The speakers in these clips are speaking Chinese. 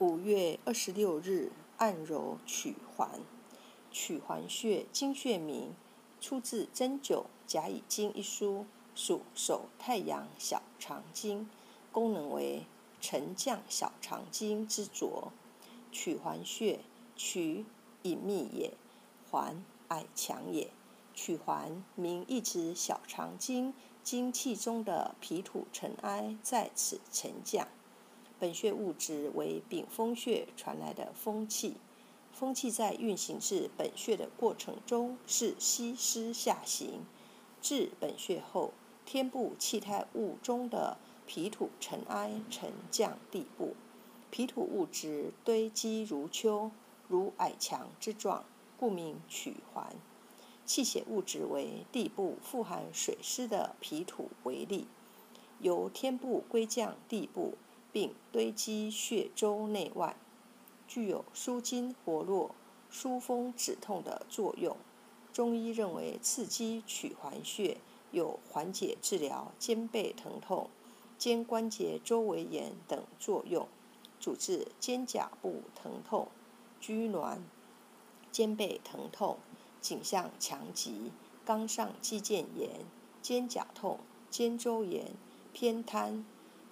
五月二十六日，按揉曲环。曲环穴，经穴名，出自《针灸甲乙经》一书，属手太阳小肠经，功能为沉降小肠经之浊。曲环穴，曲隐秘也，环矮强也。曲环名意指小肠经经气中的皮土尘埃在此沉降。本穴物质为丙风穴传来的风气，风气在运行至本穴的过程中是西施下行，至本穴后，天部气态物中的皮土尘埃沉降地部，皮土物质堆积如丘，如矮墙之状，故名曲环。气血物质为地部富含水湿的皮土为例，由天部归降地部。并堆积血周内外，具有舒筋活络、疏风止痛的作用。中医认为，刺激曲环穴有缓解治疗肩背疼痛、肩关节周围炎等作用，主治肩胛部疼痛、拘挛、肩背疼痛、颈项强疾、冈上肌腱炎、肩胛痛、肩周炎、偏瘫。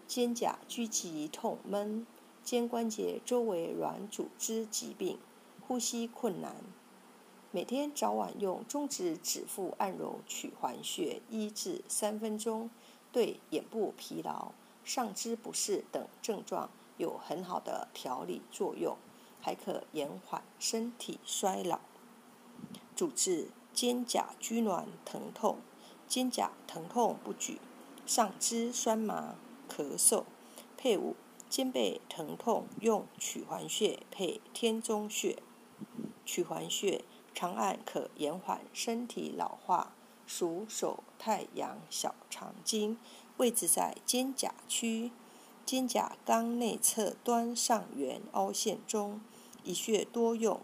肩胛拘急痛闷，肩关节周围软组织疾病，呼吸困难。每天早晚用中指指腹按揉曲环穴一至三分钟，对眼部疲劳、上肢不适等症状有很好的调理作用，还可延缓身体衰老。主治肩胛拘挛疼痛、肩胛疼痛不举、上肢酸麻。咳嗽，配伍肩背疼痛用曲环穴配天中穴。曲环穴长按可延缓身体老化，属手太阳小肠经，位置在肩胛区，肩胛冈内侧端上缘凹陷中。一穴多用：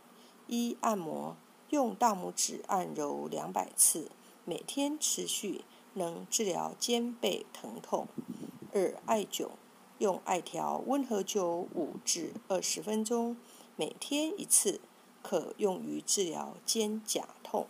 一、按摩，用大拇指按揉两百次，每天持续，能治疗肩背疼痛。二、艾灸，用艾条温和灸五至二十分钟，每天一次，可用于治疗肩胛痛。